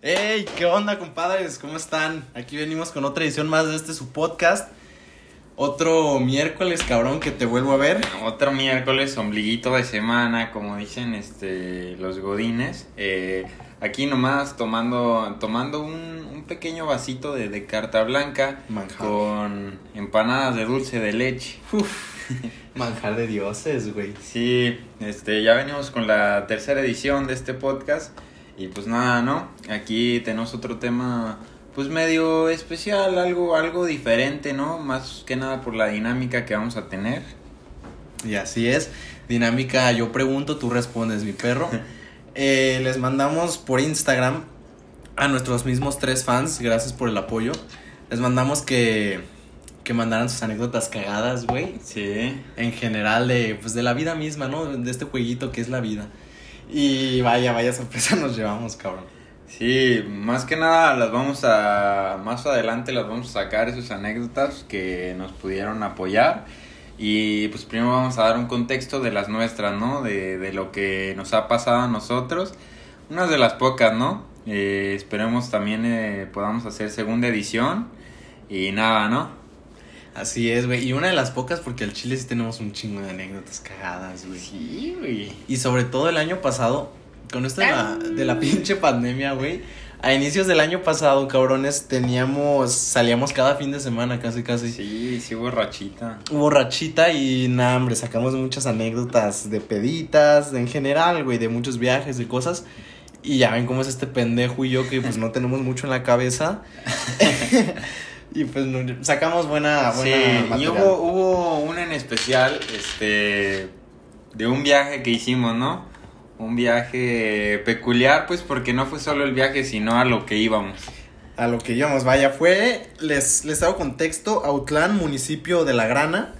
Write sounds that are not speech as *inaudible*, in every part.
¡Hey! ¿Qué onda, compadres? ¿Cómo están? Aquí venimos con otra edición más de este su podcast. Otro miércoles, cabrón, que te vuelvo a ver. Otro miércoles, ombliguito de semana, como dicen este los godines. Eh, aquí nomás tomando, tomando un, un pequeño vasito de, de carta blanca Manjar. con empanadas de dulce de leche. *laughs* Manjar de dioses, güey. Sí, este, ya venimos con la tercera edición de este podcast. Y pues nada, ¿no? Aquí tenemos otro tema, pues medio especial, algo, algo diferente, ¿no? Más que nada por la dinámica que vamos a tener. Y así es. Dinámica, yo pregunto, tú respondes, mi perro. *laughs* Eh, les mandamos por Instagram a nuestros mismos tres fans, gracias por el apoyo. Les mandamos que, que mandaran sus anécdotas cagadas, güey. Sí. En general de, pues, de la vida misma, ¿no? De este jueguito que es la vida. Y vaya, vaya sorpresa *laughs* nos llevamos, cabrón. Sí, más que nada las vamos a, más adelante las vamos a sacar esas anécdotas que nos pudieron apoyar. Y pues primero vamos a dar un contexto de las nuestras, ¿no? De, de lo que nos ha pasado a nosotros. Unas de las pocas, ¿no? Eh, esperemos también eh, podamos hacer segunda edición. Y nada, ¿no? Así es, güey. Y una de las pocas, porque al Chile sí tenemos un chingo de anécdotas cagadas, güey. Sí, güey. Y sobre todo el año pasado, con esto de la, de la pinche pandemia, güey. A inicios del año pasado, cabrones, teníamos, salíamos cada fin de semana, casi, casi. Sí, sí, borrachita. Hubo rachita y nada, hombre, sacamos muchas anécdotas de peditas, de, en general, güey, de muchos viajes, de cosas. Y ya ven cómo es este pendejo y yo que pues no *laughs* tenemos mucho en la cabeza. *laughs* y pues sacamos buena, buena Sí, y hubo, hubo una en especial, este, de un viaje que hicimos, ¿no? Un viaje peculiar, pues, porque no fue solo el viaje, sino a lo que íbamos. A lo que íbamos, vaya, fue, les, les hago contexto, Autlán, municipio de La Grana.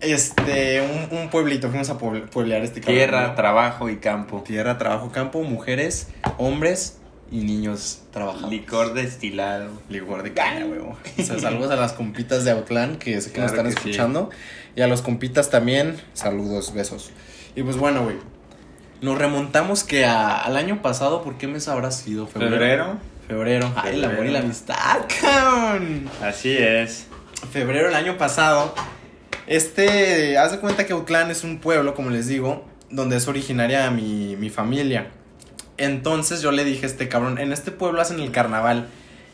Este, un, un pueblito, fuimos a pueble- pueblear este cabrón, Tierra, ¿no? trabajo y campo. Tierra, trabajo, campo, mujeres, hombres y niños trabajando. Licor destilado. Licor de caña, huevo. O sea, saludos a las compitas de Autlán que sé que nos están sí. escuchando. Y a los compitas también, saludos, besos. Y pues bueno, güey. Nos remontamos que a- al año pasado, ¿por qué mes habrá sido? Febrero. Febrero. Ay, el amor y la amistad, cabrón. Así es. Febrero del año pasado. Este, haz de cuenta que Autlán es un pueblo, como les digo, donde es originaria mi, mi familia. Entonces yo le dije a este cabrón, en este pueblo hacen el carnaval,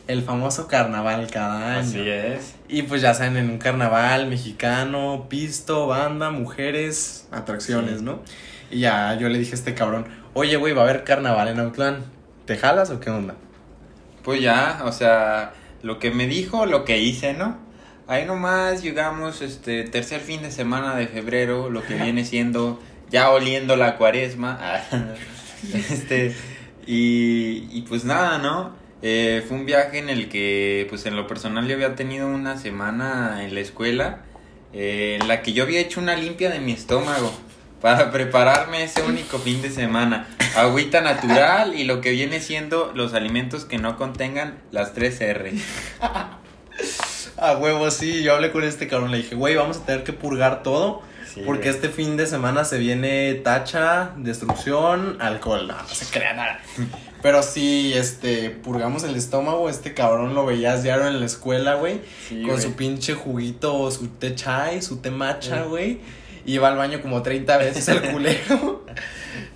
el famoso carnaval cada año. Así es. Y pues ya saben, en un carnaval mexicano, pisto, banda, mujeres, atracciones, Sí. ¿no? Y ya yo le dije a este cabrón, oye, güey, va a haber carnaval en Autlán. ¿Te jalas o qué onda? Pues ya, o sea, lo que me dijo, lo que hice, ¿no? Ahí nomás llegamos, este, tercer fin de semana de febrero, lo que viene siendo ya oliendo la cuaresma. *laughs* este, y, y pues nada, ¿no? Eh, fue un viaje en el que, pues en lo personal yo había tenido una semana en la escuela, eh, en la que yo había hecho una limpia de mi estómago para prepararme ese único fin de semana. Agüita natural y lo que viene siendo los alimentos que no contengan las tres R. *laughs* A huevo, sí, yo hablé con este cabrón, le dije, güey, vamos a tener que purgar todo. Sí, porque güey. este fin de semana se viene tacha, destrucción, alcohol. No, no se crea nada. *laughs* Pero sí, este, purgamos el estómago. Este cabrón lo veías diario en la escuela, güey. Sí, con güey. su pinche juguito, su té chai, su té matcha, Sí. güey. Iba al baño como 30 veces el *laughs* culero.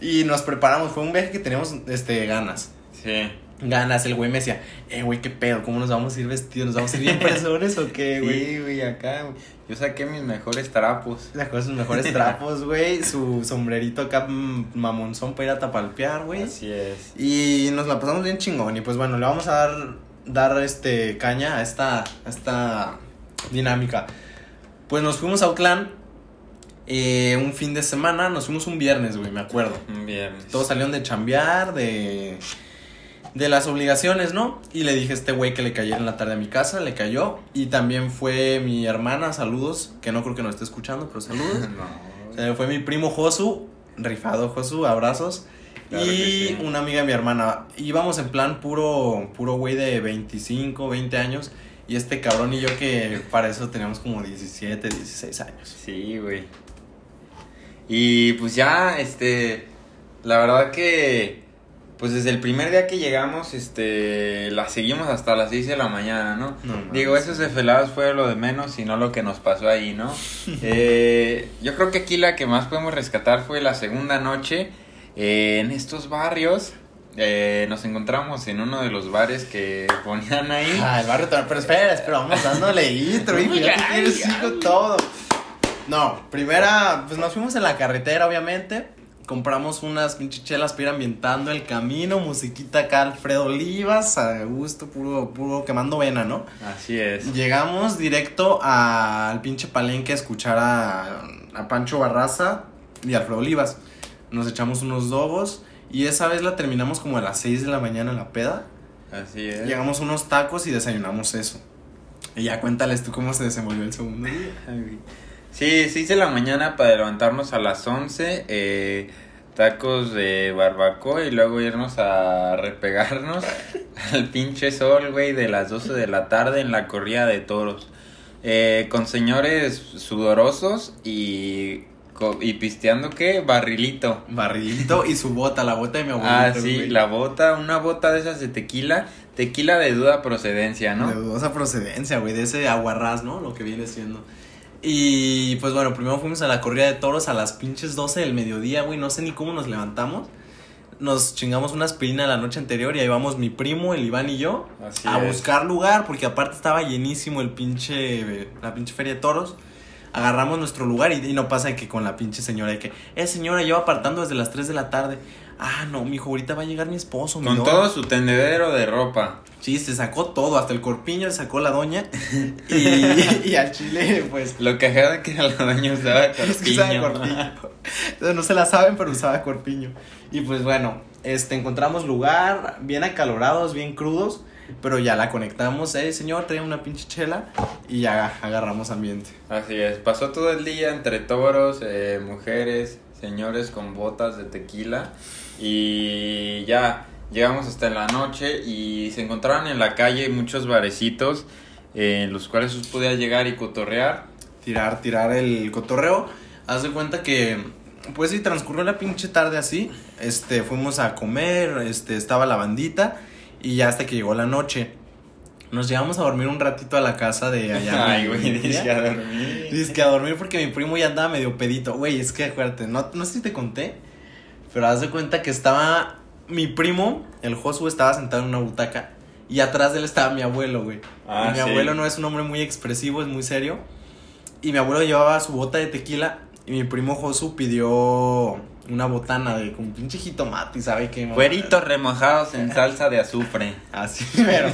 y nos preparamos. Fue un viaje que teníamos, este, ganas. Sí. Ganas. El güey me decía, eh, güey, qué pedo, ¿cómo nos vamos a ir vestidos? ¿Nos vamos a ir bien personas o qué, güey? Sí, güey, acá, güey. Yo saqué mis mejores trapos. Sacó sus mejores *laughs* trapos, güey. Su sombrerito acá mm, mamonzón para ir a tapalpear, güey. Así es. Y nos la pasamos bien chingón. Y pues bueno, le vamos a dar, dar este caña a esta, a esta dinámica. Pues nos fuimos a Autlán eh, un fin de semana. Nos fuimos un viernes, güey, me acuerdo. Un viernes. Todos salieron de chambear, de, de las obligaciones, ¿no? Y le dije a este güey que le cayera en la tarde a mi casa, le cayó. Y también fue mi hermana, saludos, que no creo que nos esté escuchando, pero saludos. *laughs* no. Eh, fue mi primo Josu, rifado Josu, abrazos. Claro y sí. una amiga de mi hermana. Íbamos en plan puro, puro güey de 25, 20 años. Y este cabrón y yo que para eso teníamos como 17, 16 años. Sí, güey. Y pues ya, este, la verdad que, pues desde el primer día que llegamos, este, la seguimos hasta las 6 de la mañana, ¿no? Digo, esos desvelados fue lo de menos, sino lo que nos pasó ahí, ¿no? *laughs* Eh, yo creo que aquí la que más podemos rescatar fue la segunda noche eh, en estos barrios. Eh, nos encontramos en uno de los bares que ponían ahí. Ah, el barrio. Pero espera, espera, vamos dándole intro, *laughs* hijo. Ya ay. sigo todo. No, primera, pues nos fuimos en la carretera, obviamente. Compramos unas pinches chelas para ir ambientando el camino. Musiquita acá, Alfredo Olivas, a gusto, puro, puro quemando vena, ¿no? Así es. Llegamos directo al pinche palenque a escuchar a, a Pancho Barraza y Alfredo Olivas. Nos echamos unos dogos y esa vez la terminamos como a las 6 de la mañana en la peda. Así es. Llegamos unos tacos y desayunamos eso. Y ya cuéntales tú cómo se desenvolvió el segundo día. Sí, 6 de la mañana para levantarnos a las 11, eh, tacos de barbacoa y luego irnos a repegarnos *laughs* al pinche sol, güey, de las 12 de la tarde en la corrida de toros. Eh, con señores sudorosos y, y pisteando, ¿qué? Barrilito. Barridito y su bota, la bota de mi abuelito. Ah, sí, güey. la bota, una bota de esas de tequila, tequila de duda procedencia, ¿no? De dudosa procedencia, güey, de ese aguarrás, ¿no? Lo que viene siendo. Y pues bueno, primero fuimos a la corrida de toros a las pinches 12 del mediodía, güey. No sé ni cómo nos levantamos. Nos chingamos una aspirina la noche anterior y ahí vamos mi primo, el Iván y yo Así a es. buscar lugar porque aparte estaba llenísimo el pinche, la pinche feria de toros. Agarramos nuestro lugar y, y no pasa que con la pinche señora de que, eh señora, llevo apartando desde las 3 de la tarde. Ah, no, mijo, ahorita va a llegar mi esposo. mi Con doña". todo su tendedero de ropa. Sí, se sacó todo, hasta el corpiño se sacó la doña. *laughs* Y, y al chile, pues. Lo cagado que era la doña usaba *laughs* Es que usaba corpiño. corpiño. Entonces, no se la saben, pero usaba corpiño. Y pues bueno, este encontramos lugar, bien acalorados, bien crudos. Pero ya la conectamos, eh, señor, trae una pinche chela. Y ya agarramos ambiente. Así es, pasó todo el día entre toros, eh, mujeres, señores con botas de tequila y ya llegamos hasta en la noche y se encontraron en la calle muchos barecitos eh, en los cuales usted podía llegar y cotorrear. Tirar, tirar el cotorreo. Haz de cuenta que. Pues sí, transcurrió la pinche tarde así. Este, fuimos a comer, este, estaba la bandita. Y ya hasta que llegó la noche. Nos llevamos a dormir un ratito a la casa de allá. *laughs* Ay, güey, dice a dormir. Dice que a dormir porque mi primo ya andaba medio pedito. Güey, es que acuérdate, no, no sé si te conté, pero haz de cuenta que estaba mi primo, el Josu, estaba sentado en una butaca y atrás de él estaba mi abuelo, güey. Ah, mi sí. abuelo no es un hombre muy expresivo, es muy serio. Y mi abuelo llevaba su bota de tequila y mi primo Josu pidió una botana de con pinche jitomate, y ¿sabe qué? Cueritos remojados en salsa de azufre. Así, pero.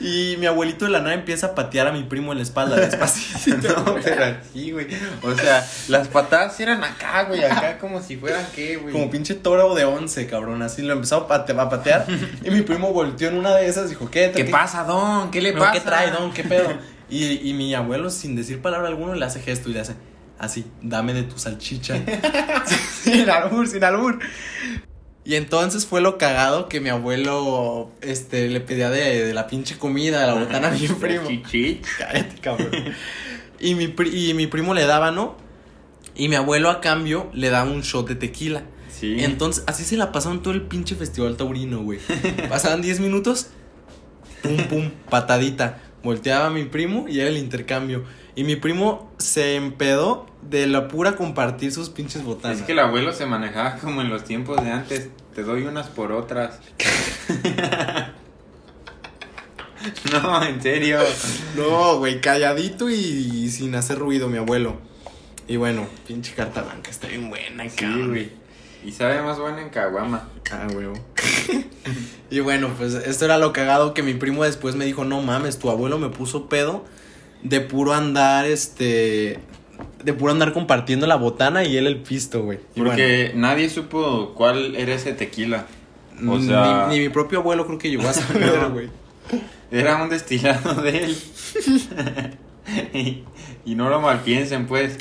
y mi abuelito de la nada empieza a patear a mi primo en la espalda despacito. *laughs* No, pero así, güey. O sea, las patadas eran acá, güey, acá como si fueran qué, güey. Como pinche toro de once, cabrón. Así lo empezó a, pate- a patear. y mi primo volteó en una de esas y dijo, ¿qué? ¿Qué pasa, Don? ¿Qué le No, pasa? ¿Qué trae, don? ¿Qué pedo? Y, y mi abuelo, sin decir palabra alguna, le hace gesto y le hace así, dame de tu salchicha. *laughs* sin albur, sin albur. Y entonces fue lo cagado que mi abuelo este, le pedía de, de la pinche comida, de la botana a mi primo. Cállate, cabrón. *laughs* Y mi, y mi primo le daba, ¿no? Y mi abuelo a cambio le daba un shot de tequila. Sí. Entonces, así se la pasaron todo el pinche festival taurino, güey. *laughs* Pasaban 10 minutos, pum, pum, patadita. Volteaba a mi primo y era el intercambio. Y mi primo se empedó de la pura compartir sus pinches botanas. Es que el abuelo se manejaba como en los tiempos de antes. Te doy unas por otras. *laughs* no, en serio. No, güey, calladito y, sin hacer ruido, mi abuelo. Y bueno, pinche carta blanca, está bien buena, Sí, güey. Y sabe más bueno en Caguama. Ah, huevo. *laughs* y bueno, pues esto era lo cagado que mi primo después me dijo, no mames, tu abuelo me puso pedo de puro andar, este, de puro andar compartiendo la botana y él el pisto, güey. Porque nadie supo cuál era ese tequila. O sea, ni, ni mi propio abuelo creo que llegó a saber, *laughs* güey. era un destilado de él. *laughs* y, y no lo malpiensen, pues.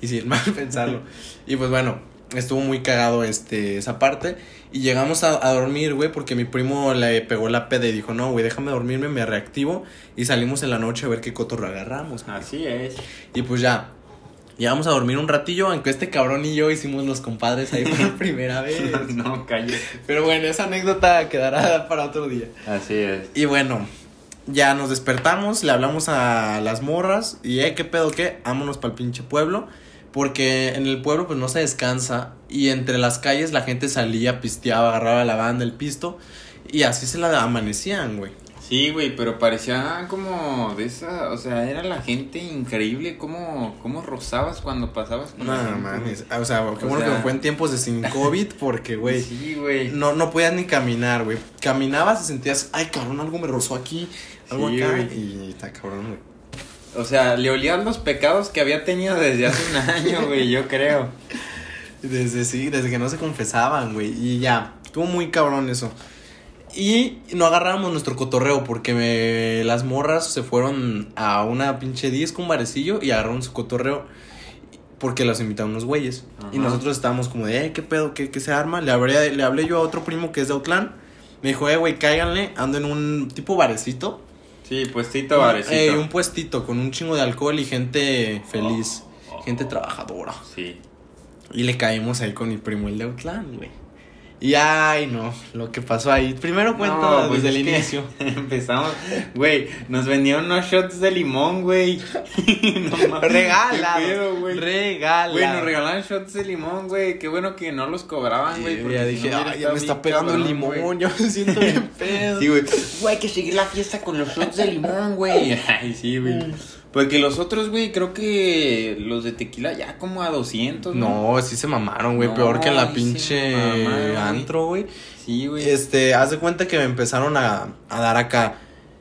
Y sin mal *laughs* pensarlo. Y pues bueno, estuvo muy cagado este, esa parte. Y llegamos a, a dormir, güey, porque mi primo le pegó la peda y dijo, no, güey, déjame dormirme, me reactivo. Y salimos en la noche a ver qué cotorro agarramos. Así es. Y pues ya, llegamos a dormir un ratillo, aunque este cabrón y yo hicimos los compadres ahí por *laughs* primera vez. *laughs* no, calle. Pero bueno, esa anécdota quedará para otro día. Así es. Y bueno, ya nos despertamos, le hablamos a las morras y, eh, ¿qué pedo qué? Vámonos para el pinche pueblo. Porque en el pueblo pues no se descansa y entre las calles la gente salía, pisteaba, agarraba la banda, el pisto y así se la amanecían, güey. Sí, güey, pero parecía como de esa, o sea, era la gente increíble, cómo, cómo rozabas cuando pasabas con No gente, mames, o sea, qué bueno sea- que fue en tiempos de sin *laughs* COVID porque, güey, Sí, güey. no, no podías ni caminar, güey. Caminabas y sentías, ay, cabrón, algo me rozó aquí, algo Sí, acá güey. y está cabrón, güey. O sea, le olían los pecados que había tenido desde hace un *laughs* año, güey, yo creo. Desde sí, desde que no se confesaban, güey. Y ya, estuvo muy cabrón eso. Y no agarrábamos nuestro cotorreo porque me- las morras se fueron a una pinche disco, un barecillo y agarraron su cotorreo porque los invitaron unos güeyes. Y nosotros estábamos como de, eh, ¿qué pedo? ¿Qué, qué se arma? Le hablé, le hablé yo a otro primo que es de Autlán. Me dijo, eh, güey, cáiganle. Ando en un tipo barecito. Sí, puestito, barecito. Eh, un puestito con un chingo de alcohol y gente feliz. Oh, oh, gente trabajadora. Sí. Y le caímos ahí con mi primo el de Outland, güey. Y ay, no, lo que pasó ahí. Primero cuento No, pues desde el inicio. *laughs* Empezamos, güey, nos vendieron unos shots de limón, güey. *laughs* no mames. Regala, ¿Qué pedo, güey? regala. Güey, nos regalaban shots de limón, güey. Qué bueno que no los cobraban, güey. Sí, porque ya dije, no ay, ya me está pegando el limón, güey. yo me siento bien *laughs* pedo. Sí, güey. Güey, hay que seguir la fiesta con los shots de limón, güey. Ay, sí, güey. Porque los otros, güey, creo que los de tequila ya como a 200, ¿no? No, sí se mamaron, güey, No, peor que en la pinche mamaron, antro, güey. Sí, güey. Este, haz de cuenta que me empezaron a, a dar acá.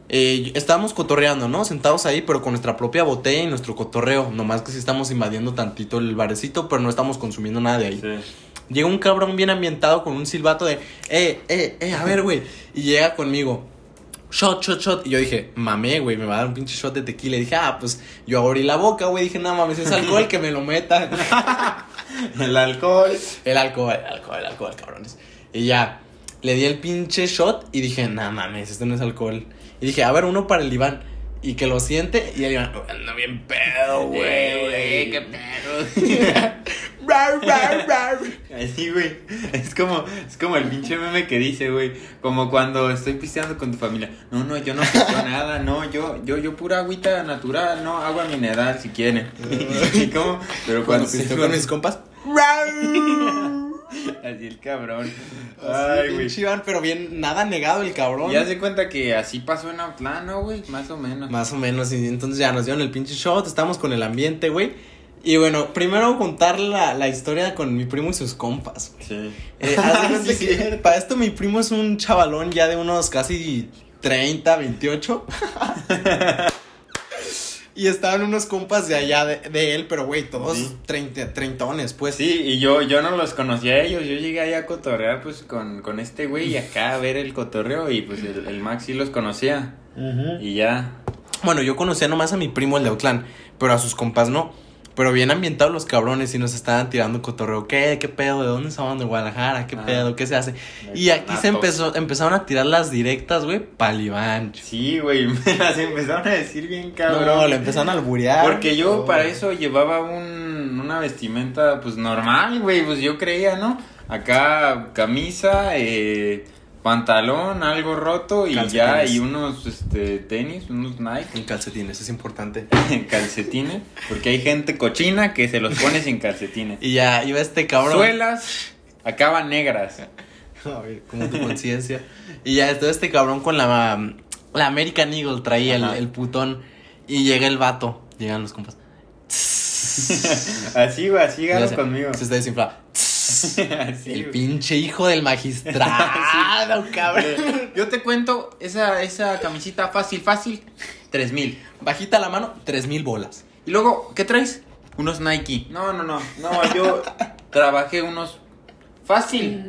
Eh, estábamos cotorreando, ¿no? Sentados ahí, pero con nuestra propia botella y nuestro cotorreo. Nomás que sí estamos invadiendo tantito el barecito, pero no estamos consumiendo nada de ahí. Sí. Llega un cabrón bien ambientado con un silbato de, eh, eh, eh, a ver, güey. Y llega conmigo, shot, shot, shot. Y yo dije, mamé, güey, me va a dar un pinche shot de tequila. Y dije, ah, pues yo abrí la boca, güey. Dije, no mames, es alcohol que me lo meta. *laughs* El alcohol. el alcohol, el alcohol, el alcohol, cabrones. Y ya, le di el pinche shot y dije, no mames, esto no es alcohol. Y dije, a ver, uno para el Iván. Y que lo siente y el Iván, anda bien pedo, güey. Güey, qué perro. *laughs* *laughs* Así, güey. Es como, es como el pinche meme que dice, güey. Como cuando estoy pisteando con tu familia. No, no, yo no pisteo *laughs* nada, no, yo, yo, yo pura agüita natural, no, agua mineral si quieren. *laughs* y como, pero Cuando cuando pisteo se con mis compas. Así el cabrón. Ay, güey. Iván, pero bien, nada negado el cabrón. Y haz de cuenta que así pasó en Autlán, ¿no, güey? Más o menos. Más o menos, y entonces ya nos dieron el pinche shot, estamos con el ambiente, güey. Y bueno, primero contar la, la historia con mi primo y sus compas. Sí. Eh, *laughs* Sí, que para esto mi primo es un chavalón ya de unos casi 30, 28. *laughs* y estaban unos compas de allá de, de él, pero güey, todos Sí. 30, treintones, pues. Sí, y yo, yo no los conocía a ellos, yo llegué ahí a cotorrear pues con, con este güey y acá a ver el cotorreo y pues el, el Max sí los conocía y ya. Bueno, yo conocía nomás a mi primo, el de Autlán, pero a sus compas no. Pero bien ambientados los cabrones y nos estaban tirando cotorreo. ¿Qué? ¿Qué pedo? ¿De dónde son? ¿De Guadalajara? ¿Qué Ah. pedo? ¿Qué se hace? Y aquí se empezó, empezaron a tirar las directas, güey, pa'l Iván. Sí, güey, *laughs* me las empezaron a decir bien cabrón. No, le empezaron a alburear. Porque yo Oh. para eso llevaba un, una vestimenta pues normal, güey, pues yo creía, ¿no? Acá camisa, eh, pantalón, algo roto y ya, y unos este, tenis, unos Nike. En calcetines, es importante. *laughs* en calcetines, porque hay gente cochina que se los pone sin calcetines. *laughs* Y ya iba este cabrón. Suelas acaban negras. *laughs* A ver, como tu conciencia. Y ya estaba este cabrón con la, la American Eagle, traía el, el putón. Y llega el vato. Llegan los compas. Así, güey, así gano conmigo. Se está desinflado. *laughs* El güey. pinche hijo del magistrado, *laughs* cabrón. Yo te cuento, esa, esa camisita fácil, fácil, tres mil. Bajita la mano, tres mil bolas. Y luego, ¿qué traes? Unos Nike. No, no, no. No, yo *laughs* trabajé unos fácil.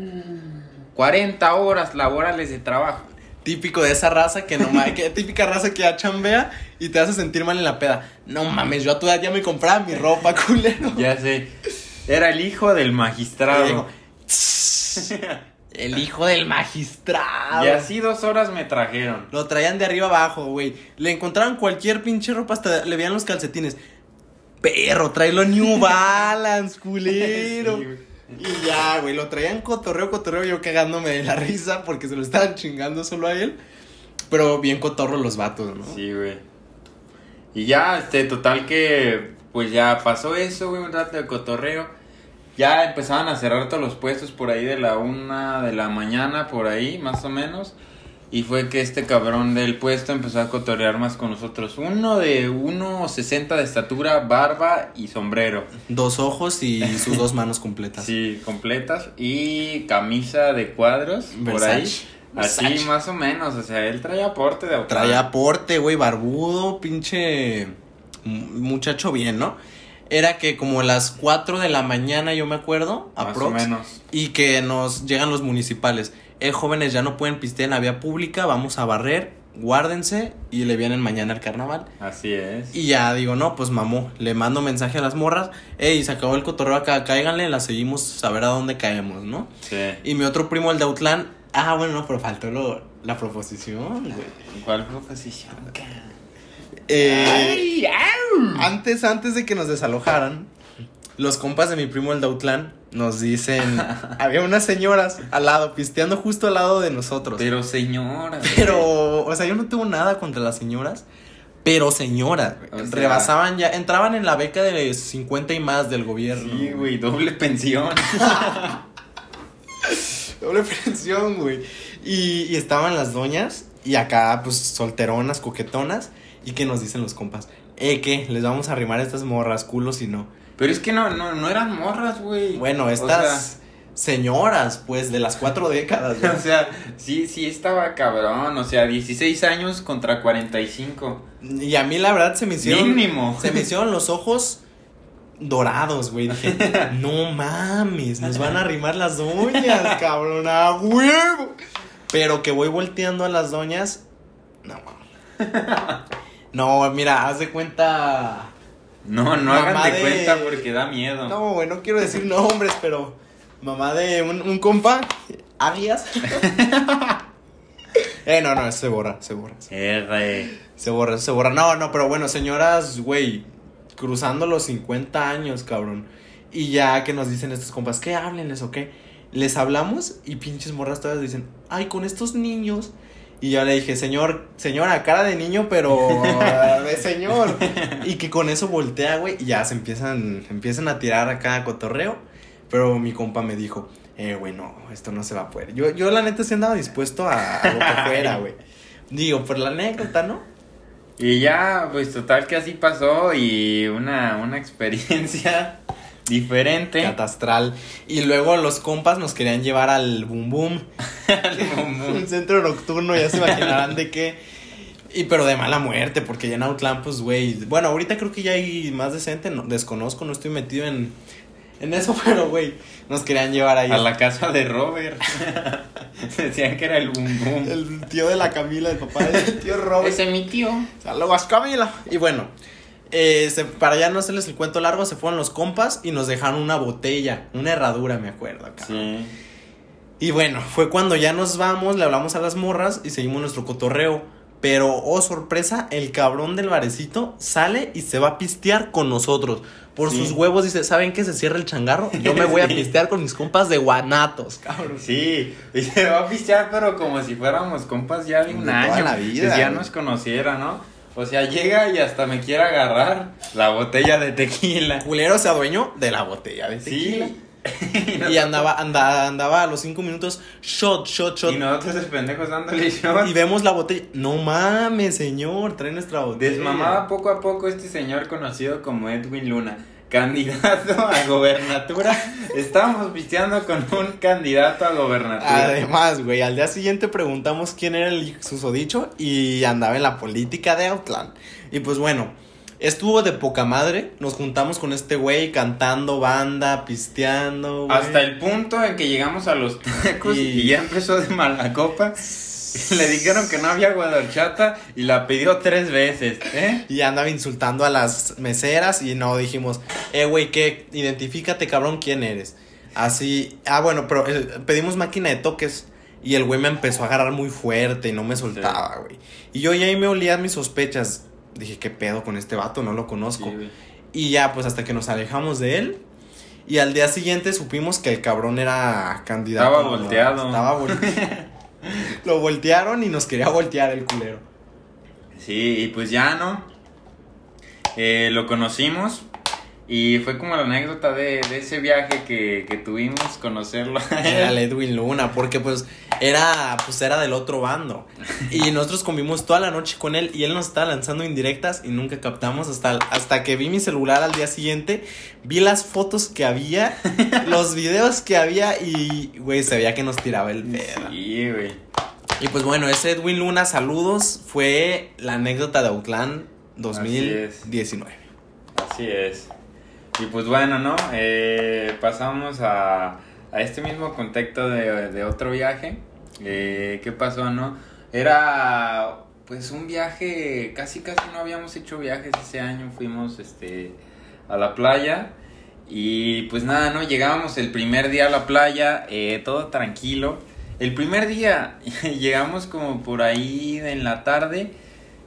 40 horas laborales de trabajo. Típico de esa raza que no mames, que típica raza que ya chambea y te hace sentir mal en la peda. No mames, yo a tu edad ya me compraba mi ropa, culero. Ya sé. Era el hijo del magistrado. *laughs* el hijo del magistrado. Y así dos horas me trajeron. Lo traían de arriba abajo, güey. Le encontraban cualquier pinche ropa, hasta le veían los calcetines. Perro, tráelo New *laughs* Balance, culero. Sí, y ya, güey, lo traían cotorreo, cotorreo, yo cagándome de la risa porque se lo estaban chingando solo a él. Pero bien cotorro los vatos, ¿no? Sí, güey. Y ya, este, total que, pues ya pasó eso, güey, un rato de cotorreo. Ya empezaban a cerrar todos los puestos por ahí de la una de la mañana, por ahí, más o menos. Y fue que este cabrón del puesto empezó a cotorrear más con nosotros. Uno de 1.60 de estatura, barba y sombrero. Dos ojos y sus dos manos completas. Sí, completas. Y camisa de cuadros, por ahí. Así Versace. más o menos, o sea, él traía aporte de autor. Traía aporte, güey, barbudo, pinche mu- muchacho bien, ¿no? Era que como a las 4 de la mañana, yo me acuerdo, Más o aprox, menos. y que nos llegan los municipales. Eh, jóvenes, ya no pueden pistear en la vía pública, vamos a barrer, guárdense y le vienen mañana al carnaval. Así es. Y ya digo, no, pues mamó, le mando mensaje a las morras, ey, se acabó el cotorreo acá, cáiganle, la seguimos a ver a dónde caemos, ¿no? Sí. Y mi otro primo, el de Outland, ah, bueno, no, pero faltó lo- la proposición, güey. ¿Cuál proposición? Eh, antes, antes de que nos desalojaran, los compas de mi primo el Dautlán nos dicen, *laughs* había unas señoras al lado, pisteando justo al lado de nosotros. Pero señora. Pero, o sea, yo no tengo nada contra las señoras, pero señoras, güey, O sea- rebasaban ya, entraban en la beca de 50 y más del gobierno. Sí, güey, doble pensión. *laughs* Doble pensión, güey. Y, y estaban las doñas y acá, pues, solteronas, coquetonas. Y que nos dicen los compas, eh, ¿qué? Les vamos a arrimar estas morras, culos y no. Pero es que no, no, no eran morras, güey. Bueno, O estas señoras, pues, de las cuatro décadas, *laughs* güey. O sea, sí, sí estaba cabrón. O sea, 16 años contra 45. Y a mí, la verdad, se me hicieron. Mínimo. Se me hicieron los ojos dorados, güey. Dije, *laughs* no mames, nos van a arrimar las doñas, cabrón, a huevo. Pero que voy volteando a las doñas, no mames. *laughs* No, mira, haz de cuenta. No, no hagan de de- cuenta porque da miedo. No, güey, no quiero decir nombres, pero mamá de un, un compa, Arias. *laughs* eh, no, no, se borra, se borra. R. Se borra, se borra. No, no, pero bueno, señoras, güey, cruzando los 50 años, cabrón. Y ya que nos dicen estos compas, ¿qué háblenles o qué? Les hablamos y pinches morras todas dicen, ay, con estos niños. Y yo le dije, señor, señora, cara de niño, pero *laughs* de señor. Y que con eso voltea, güey, y ya se empiezan, empiezan a tirar acá a cotorreo. Pero mi compa me dijo, eh, güey, no, esto no se va a poder. Yo, yo la neta sí andaba dispuesto a, a lo que *laughs* fuera, güey. Digo, por la anécdota, ¿no? Y ya, pues total que así pasó y una, una experiencia diferente. Catastral. Y luego los compas nos querían llevar *laughs* al Boom Boom. un centro nocturno, ya se imaginarán de qué. Y pero de mala muerte, porque ya en Outland, pues, güey. Bueno, ahorita creo que ya hay más decente, no, desconozco, no estoy metido en, en eso, *laughs* pero, güey, nos querían llevar ahí. A la casa de Robert. *laughs* Decían que era el boom boom. El tío de la Camila, el papá del tío Robert. Ese es mi tío. Saludos, Camila. Y bueno, eh, se- para ya no hacerles el cuento largo, se fueron los compas y nos dejaron una botella, una herradura, me acuerdo acá. Sí. Y bueno, fue cuando ya nos vamos, le hablamos a las morras y seguimos nuestro cotorreo. Pero, oh sorpresa, el cabrón del barecito sale y se va a pistear con nosotros. Por Sí. sus huevos dice, ¿saben qué? Se cierra el changarro. Yo me voy a *laughs* pistear con mis compas de guanatos, cabrón. Sí, y se va a pistear, pero como si fuéramos compas ya de un año. la vida, que ya nos conociera, ¿no? O sea, llega y hasta me quiere agarrar la botella de tequila. Culero se adueñó de la botella de tequila. Sí. *laughs* Y andaba, andaba, andaba a los cinco minutos, shot, shot, shot. Y nosotros los pendejos dándole *laughs* shot. Y vemos la botella. No mames, señor, trae nuestra botella. Desmamaba poco a poco este señor conocido como Edwin Luna, candidato a gobernatura. Estábamos pisteando con un candidato a gobernatura. Además, güey, al día siguiente preguntamos quién era el susodicho y andaba en la política de Outland. Y pues bueno, estuvo de poca madre. Nos juntamos con este güey cantando banda, pisteando. güey. Hasta el punto en que llegamos a los tacos Y- y, ya empezó de mala copa. *laughs* Le dijeron que no había agua de horchata y la pidió tres veces, ¿eh? Y andaba insultando a las meseras y no dijimos, eh, güey, ¿qué? Identifícate, cabrón, quién eres. Así, ah, bueno, pero eh, pedimos máquina de toques y el güey me empezó a agarrar muy fuerte y no me soltaba, güey. Y yo ya ahí me olía mis sospechas. Dije, ¿qué pedo con este vato? No lo conozco. Sí, y ya, pues hasta que nos alejamos de él. Y al día siguiente supimos que el cabrón era candidato. Estaba volteado. Estaba volteado. *laughs* *laughs* lo voltearon y nos quería voltear el culero. Sí, y pues ya, ¿no? Eh, lo conocimos y fue como la anécdota de, de ese viaje que, que tuvimos, conocerlo. Era el *laughs* Edwin Luna, porque pues era, pues era del otro bando. Y nosotros convivimos toda la noche con él y él nos estaba lanzando indirectas y nunca captamos hasta, hasta que vi mi celular al día siguiente, vi las fotos que había, *laughs* los videos que había y, güey, se veía que nos tiraba el pedo. Sí, güey. Y pues bueno, ese Edwin Luna, saludos, fue la anécdota de Outland 2019. Así es. Y pues bueno, ¿no? Eh, pasamos a, a este mismo contexto de, de otro viaje. Eh, ¿Qué pasó, no? Era pues un viaje, casi casi no habíamos hecho viajes ese año, fuimos este a la playa y pues nada, ¿no? Llegábamos el primer día a la playa, eh, todo tranquilo. El primer día *laughs* llegamos como por ahí en la tarde.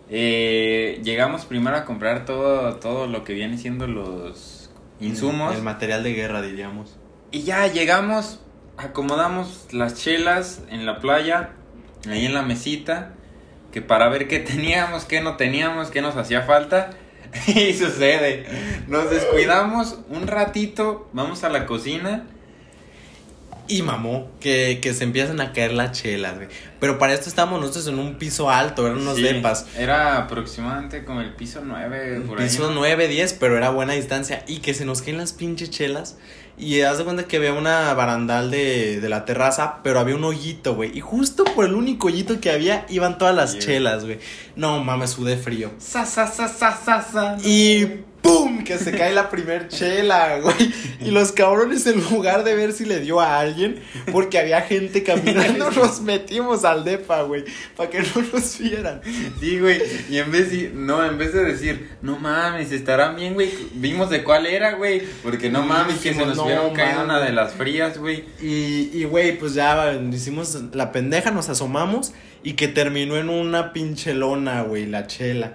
eh, llegamos primero a comprar todo, todo lo que viene siendo los insumos. El material de guerra, diríamos. Y ya llegamos, acomodamos las chelas en la playa, ahí en la mesita, que para ver qué *laughs* teníamos, qué no teníamos, qué nos hacía falta. *laughs* Y sucede, nos descuidamos un ratito, vamos a la cocina. Y mamó, que, que se empiezan a caer las chelas, güey. Pero para esto estamos nosotros en un piso alto, eran unos Sí, depas. Era aproximadamente como el piso 9, por ahí. Piso ¿no? 9, 10, pero era buena distancia. Y que se nos caen las pinches chelas. Y haz de cuenta que había una barandal de, de la terraza, pero había un hoyito, güey. Y justo por el único hoyito que había, iban todas las chelas, güey. No mames, sudé frío. Sa, sa, sa, sa, sa, sa. Y ¡pum! Que se cae la primer chela, güey. Y los cabrones, en lugar de ver si le dio a alguien, porque había gente caminando, *laughs* nos metimos al depa, güey. Para que no nos vieran. Sí, güey. Y en vez de, no, en vez de decir, no mames, estarán bien, güey. Vimos de cuál era, güey. Porque no mames, que se nos "No vieron caer mames". una de las frías, güey. Y, y, güey, pues ya hicimos la pendeja, nos asomamos y que terminó en una pinche lona, güey, la chela.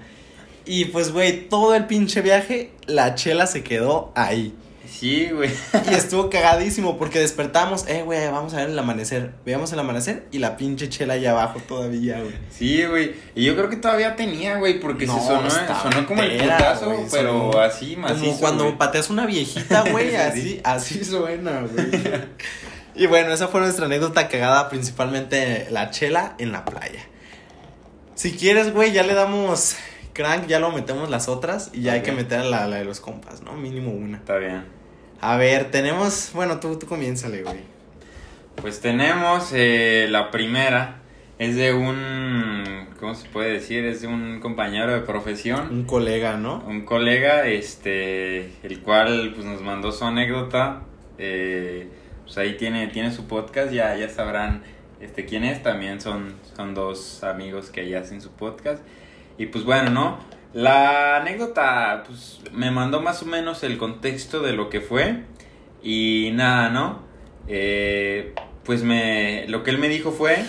Y pues, güey, todo el pinche viaje, la chela se quedó ahí. Sí, güey. Y estuvo cagadísimo porque despertamos, eh, güey, vamos a ver el amanecer. Veamos el amanecer y la pinche chela allá abajo todavía, güey. Sí, güey. Y yo creo que todavía tenía, güey, porque No, se sonó, estaba sonó como el putazo, pero sonó así macizo. Como cuando pateas una viejita, güey, *laughs* Sí. así, así suena, güey. Y bueno, esa fue nuestra anécdota cagada, principalmente la chela en la playa. Si quieres, güey, ya le damos crank, ya lo metemos las otras y ya hay que meter la, la de los compas, ¿no? Mínimo una. Está bien. A ver, tenemos, bueno, tú, tú comiénzale, güey. Pues tenemos eh, la primera. Es de un. ¿Cómo se puede decir? Es de un compañero de profesión. Un colega, ¿no? Un colega, este. El cual pues, nos mandó su anécdota. Eh, pues ahí tiene, tiene su podcast. Ya, ya sabrán este, quién es. También son, son dos amigos que ahí hacen su podcast. Y pues bueno, ¿no? La anécdota, pues me mandó más o menos el contexto de lo que fue. Y nada, ¿no? Eh, pues me. Lo que él me dijo fue.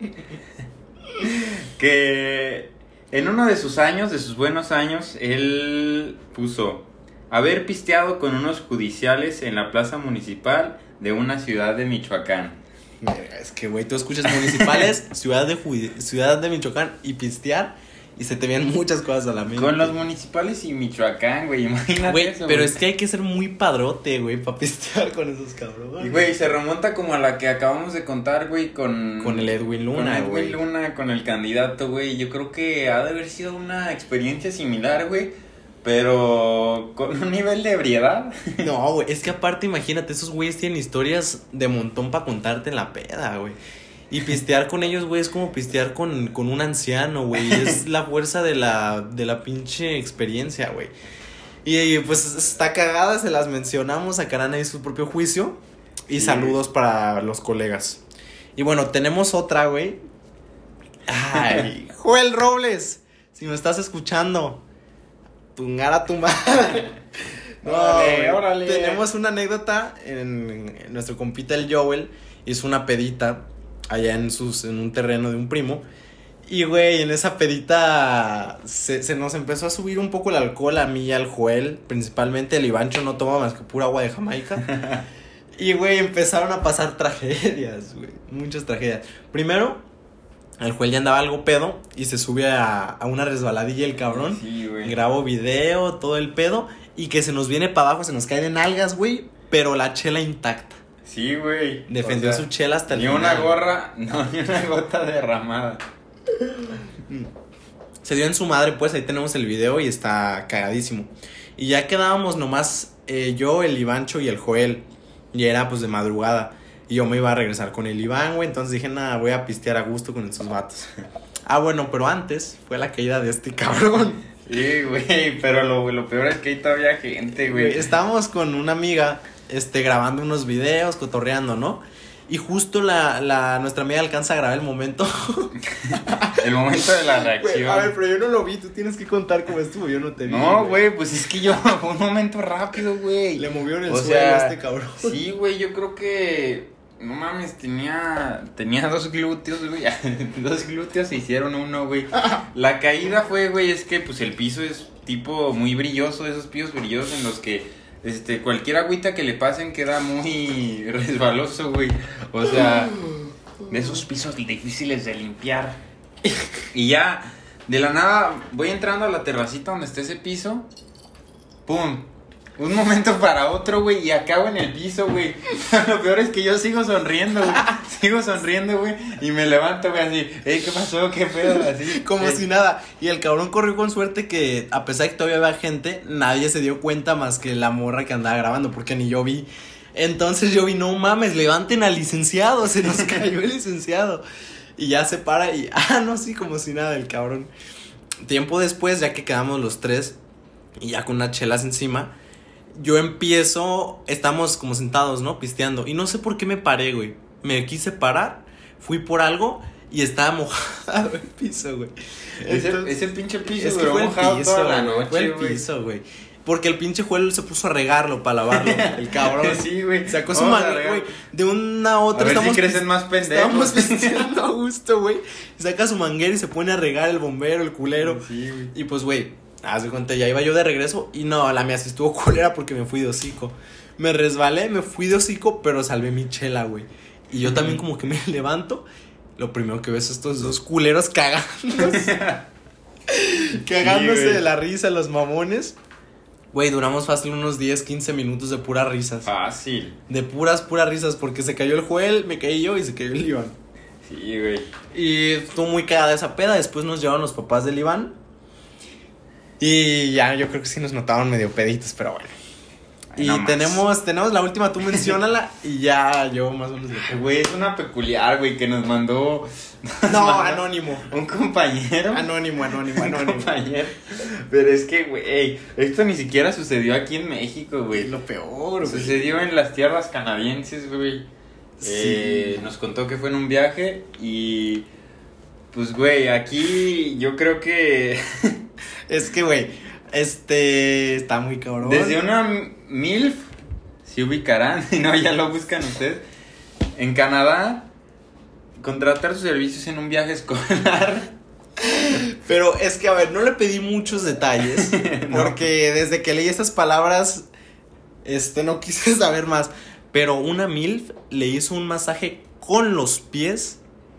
*laughs* que en uno de sus años, de sus buenos años, él puso. Haber pisteado con unos judiciales en la plaza municipal de una ciudad de Michoacán. Es que, güey, tú escuchas municipales, *laughs* ciudad de, ciudad de Michoacán y pistear y se te vienen muchas cosas a la mente. Con los municipales y Michoacán, güey, imagínate Güey, eso. pero güey. es que hay que ser muy padrote, güey, para pistear con esos cabrones. Y, güey, se remonta como a la que acabamos de contar, güey, con... Con el Edwin Luna, Con güey. Edwin Luna, con el candidato, güey. Yo creo que ha de haber sido una experiencia similar, güey. Pero con un nivel de ebriedad. *laughs* No, güey, es que aparte, imagínate, esos güeyes tienen historias de montón para contarte en la peda, güey. Y pistear con ellos, güey, es como pistear con, con un anciano, güey. *laughs* Es la fuerza de la, de la pinche experiencia, güey. Y, y, pues está cagada, se las mencionamos, sacarán ahí su propio juicio. Y Sí. saludos para los colegas. Y bueno, tenemos otra, güey. Ay, *laughs* Joel Robles, si me estás escuchando, tungar a tu madre. *laughs* No, Órale, órale. Tenemos una anécdota en, en nuestro compita el Joel hizo una pedita allá en sus en un terreno de un primo. Y güey, en esa pedita se, se nos empezó a subir un poco el alcohol a mí y al Joel, principalmente el Ivancho no toma más que pura agua de Jamaica. *laughs* y güey, empezaron a pasar tragedias, güey, muchas tragedias. Primero, el Joel ya andaba algo pedo y se sube a, a una resbaladilla el cabrón. Sí, güey. Grabo video, todo el pedo. Y que se nos viene para abajo, se nos caen en algas, güey. Pero la chela intacta. Sí, güey. Defendió O sea, su chela hasta el Ni final. una gorra, *laughs* no, ni una gota derramada. *laughs* Se dio en su madre, pues ahí tenemos el video y está cagadísimo. Y ya quedábamos nomás eh, yo, el Ivancho y el Joel. Y era pues de madrugada. Y yo me iba a regresar con el Iván, güey. Entonces dije, nada, voy a pistear a gusto con estos vatos. *laughs* Ah, bueno, pero antes fue la caída de este cabrón. Sí, güey, pero lo, lo peor es que hay todavía gente, güey. Estábamos con una amiga, este, grabando unos videos, cotorreando, ¿no? Y justo la, la, nuestra amiga alcanza a grabar el momento. *laughs* El momento de la reacción. a ver, pero yo no lo vi, tú tienes que contar cómo estuvo, yo no te vi. No, güey, pues es que yo, fue *laughs* un momento rápido, güey. Le movieron el O suelo sea, a este cabrón. Sí, güey, yo creo que. No mames, tenía. Tenía dos glúteos, güey. *laughs* dos glúteos se hicieron uno, güey. La caída fue, güey, es que pues el piso es tipo muy brilloso, esos pisos brillosos en los que. Este, cualquier agüita que le pasen queda muy *laughs* resbaloso, güey. O sea, de esos pisos difíciles de limpiar. Y ya, de la nada, voy entrando a la terracita donde está ese piso. ¡Pum! Un momento para otro, güey, y acabo en el piso, güey. *laughs* Lo peor es que yo sigo sonriendo, güey. *laughs* Sigo sonriendo, güey. Y me levanto, güey, así. Ey, ¿qué pasó? ¿Qué pedo? Así. *laughs* Como Eh, si nada. Y el cabrón corrió con suerte que, a pesar de que todavía había gente, nadie se dio cuenta más que la morra que andaba grabando, porque ni yo vi. Entonces yo vi, no mames, levanten al licenciado, se nos cayó el licenciado. Y ya se para y, ah, no, sí, como si nada, el cabrón. Tiempo después, ya que quedamos los tres, y ya con unas chelas encima, yo empiezo, estamos como sentados, ¿no? Pisteando. Y no sé por qué me paré, güey. Me quise parar, fui por algo y estaba mojado *laughs* el piso, güey. Ese, Entonces- ese pinche piso es que fue el mojado piso, toda la noche, fue el güey. piso, güey. Porque el pinche Juelo se puso a regarlo para lavarlo, *laughs* el cabrón. Sí, güey. Sacó su regar. güey. De una a otra A ver si estamos crecen pis- más pendejos. Estábamos *laughs* pisteando a gusto, güey. Saca su manguera y se pone a regar el bombero, el culero. Sí, güey. Y pues, güey, haz de cuenta, ya iba yo de regreso y no, la mía sí estuvo *laughs* culera porque me fui de hocico. Me resbalé, me fui de hocico, pero salvé mi chela, güey. Y yo también como que me *laughs* levanto, lo primero que ves estos dos culeros cagándose. *laughs* cagándose Sí, de la risa, los mamones. Güey, duramos fácil unos 10, 15 minutos de puras risas. Fácil. De puras, puras risas, porque se cayó el Joel, me caí yo y se cayó el Iván. Sí, güey. Y estuvo muy cagada esa peda. Después nos llevaron los papás del Iván. Y ya, yo creo que sí nos notaban medio peditos, pero bueno. Ay, Y no tenemos, tenemos la última, tú menciónala *laughs* y ya yo más o menos Eh, Güey, es una peculiar, güey, que nos mandó No, *laughs* anónimo. un compañero. Anónimo, anónimo, Un anónimo. compañero. Pero es que, güey, esto ni siquiera sucedió aquí en México, güey. Lo peor, güey. Sucedió en las tierras canadienses, güey. Eh, nos contó que fue en un viaje y... Pues, güey, aquí yo creo que *laughs* Es que, güey, este está muy cabrón. desde una MILF se ubicarán, *laughs* si no, ya lo buscan ustedes. En Canadá, contratar sus servicios en un viaje escolar. *laughs* Pero es que, a ver, no le pedí muchos detalles. *laughs* No. Porque desde que leí esas palabras, este, no quise saber más. Pero una MILF le hizo un masaje con los pies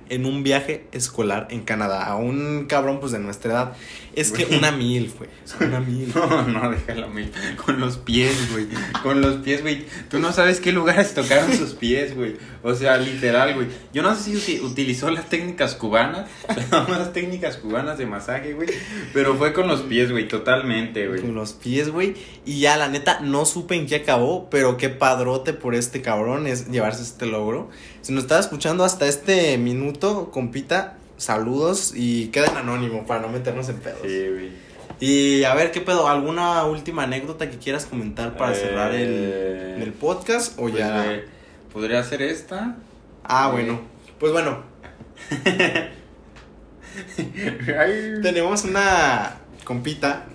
en un viaje escolar en Canadá. A un cabrón, pues, de nuestra edad. Es que una MILF, güey. Una MILF. *laughs* No, no, déjalo, güey. Con los pies, güey. Con los pies, güey. Tú no sabes qué lugares tocaron sus pies, güey. O sea, literal, güey. Yo no sé si uti- utilizó las técnicas cubanas, *laughs* las técnicas cubanas de masaje, güey. Pero fue con los pies, güey, totalmente, güey. Con los pies, güey. Y ya, la neta, no supe en qué acabó, pero qué padrote por este cabrón es llevarse este logro. Si nos estaba escuchando hasta este minuto, compita, saludos y queda en anónimo para no meternos en pedos. Sí, güey. Y a ver, ¿qué pedo? ¿Alguna última anécdota que quieras comentar para cerrar el, Eh, el podcast? O Pues, ya. Podría ser esta. ah, bueno. Pues bueno. *laughs* Tenemos una compita.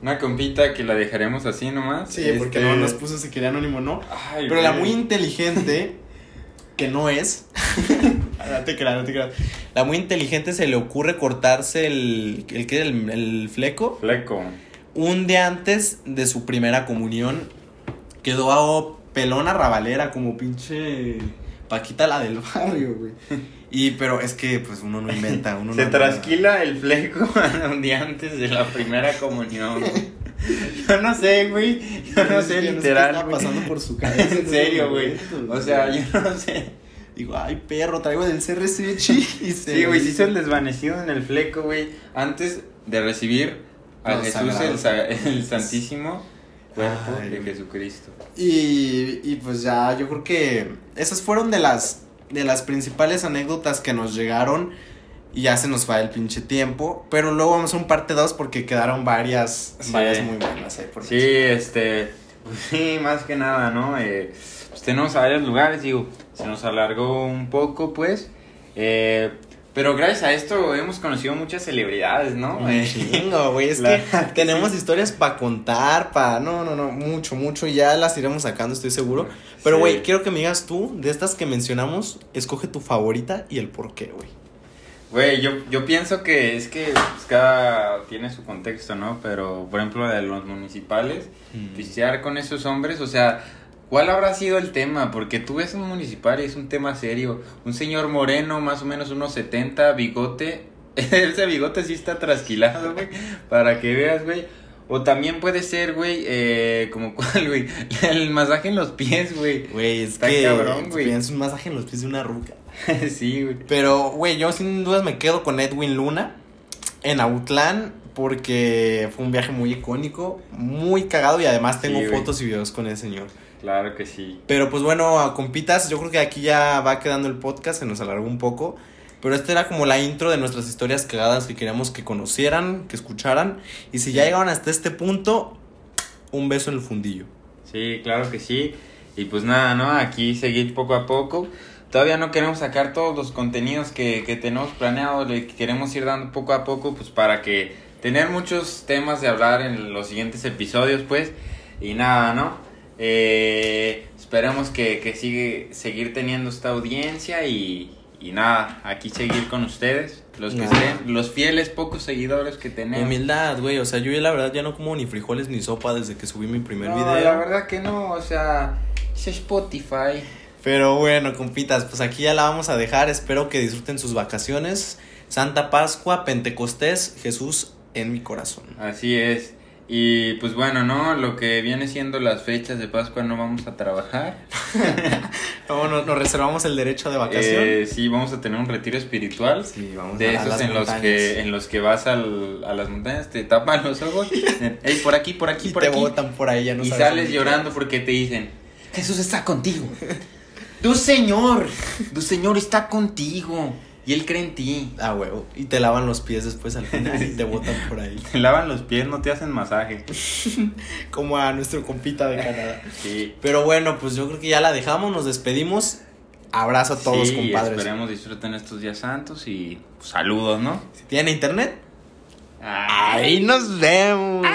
Una compita que la dejaremos así nomás. Sí, porque Este, no nos puso si quería anónimo no. Ay, Pero la muy inteligente, *laughs* que no es. *laughs* no te creas, no te creas. La muy inteligente se le ocurre cortarse el. ¿El qué? El, el fleco. Fleco. Un día antes de su primera comunión. Quedó a pelona rabalera, como pinche. Paquita la del barrio, güey. *laughs* Y, pero es que, pues uno no inventa. Uno *laughs* Se no- trasquila el fleco un día antes de la primera comunión. *laughs* Yo no sé, güey. Yo no sé, qué literal. pasando por su *laughs* cabeza. En serio, güey. O sea, yo no sé. Digo, ay, perro, traigo del CRCH. *laughs* Y se Sí, güey, se hizo el desvanecido en el fleco, güey. Antes de recibir a Jesús, el, el santísimo cuerpo Ay, de. Jesucristo. Y, y pues ya, yo creo que esas fueron de las, de las principales anécdotas que nos llegaron. Y ya se nos va el pinche tiempo. Pero luego vamos a un parte 2 porque quedaron varias, Sí. varias muy buenas. eh, por Sí, este, pues sí, más que nada, ¿no? Eh, pues tenemos a varios lugares, digo, se nos alargó un poco, pues, eh, pero gracias a esto hemos conocido muchas celebridades, ¿no? Eh, chingo, güey. Es *laughs* La que tenemos historias para contar, para. No, no, no. Mucho, mucho. Ya las iremos sacando, estoy seguro. Pero, Sí. güey, quiero que me digas tú, de estas que mencionamos, escoge tu favorita y el por qué, güey. Güey, yo, yo pienso que es que pues, cada tiene su contexto, ¿no? Pero, por ejemplo, de los municipales, Mm. pistear con esos hombres, o sea, ¿cuál habrá sido el tema? Porque tú ves un municipal y es un tema serio. Un señor moreno, más o menos unos 70, bigote. *laughs* Ese bigote sí está trasquilado, güey. Para que veas, güey. O también puede ser, güey, eh, como *laughs* cuál, güey. El masaje en los pies, güey. Güey, es Está que. cabrón, güey. Tienes un masaje en los pies de una ruca. *laughs* sí, güey. Pero, güey, yo sin dudas me quedo con Edwin Luna en Autlán porque fue un viaje muy icónico, muy cagado y además tengo Sí, fotos y videos con ese señor. Claro que sí. Pero pues bueno, compitas, yo creo que aquí ya va quedando el podcast, se nos alargó un poco. Pero esta era como la intro de nuestras historias cagadas que queríamos que conocieran, que escucharan. Y si ya llegaron hasta este punto, un beso en el fundillo. Sí, claro que sí. Y pues nada, ¿no? Aquí seguir poco a poco. Todavía no queremos sacar todos los contenidos que, que tenemos planeado, le queremos ir dando poco a poco, pues para que tener muchos temas de hablar en los siguientes episodios, pues. Y nada, ¿no? Eh, esperemos que, que sigue, seguir teniendo esta audiencia y, y nada, aquí seguir con ustedes, los que Nada. estén, los fieles pocos seguidores que tenemos. Humildad, güey. O sea, yo la verdad ya no como ni frijoles ni sopa desde que subí mi primer No, video. la verdad que no, o sea, es Spotify. Pero bueno, compitas, pues aquí ya la vamos a dejar. Espero que disfruten sus vacaciones. Santa Pascua, Pentecostés, Jesús en mi corazón. Así es. Y pues bueno, ¿no? Lo que viene siendo las fechas de Pascua no vamos a trabajar. *laughs* No, no, nos reservamos el derecho de vacación. Eh, sí, vamos a tener un retiro espiritual. sí, vamos De a, a esos las en los, que, en los que vas al- a las montañas, te tapan los ojos. *laughs* Ey, por aquí, por aquí, y por te aquí. botan por ahí, ya no y sabes sales llorando porque te dicen, Jesús está contigo. *laughs* Tu Señor, tu Señor está contigo. Y Él cree en ti. Ah, huevo. Y te lavan los pies después al final y te *laughs* botan por ahí. Te lavan los pies, no te hacen masaje. *laughs* Como a nuestro compita de Canadá. Sí. Pero bueno, pues yo creo que ya la dejamos, nos despedimos. Abrazo a todos, sí, compadres. Esperemos disfruten estos días santos y saludos, ¿no? Si tienen internet, ahí nos vemos.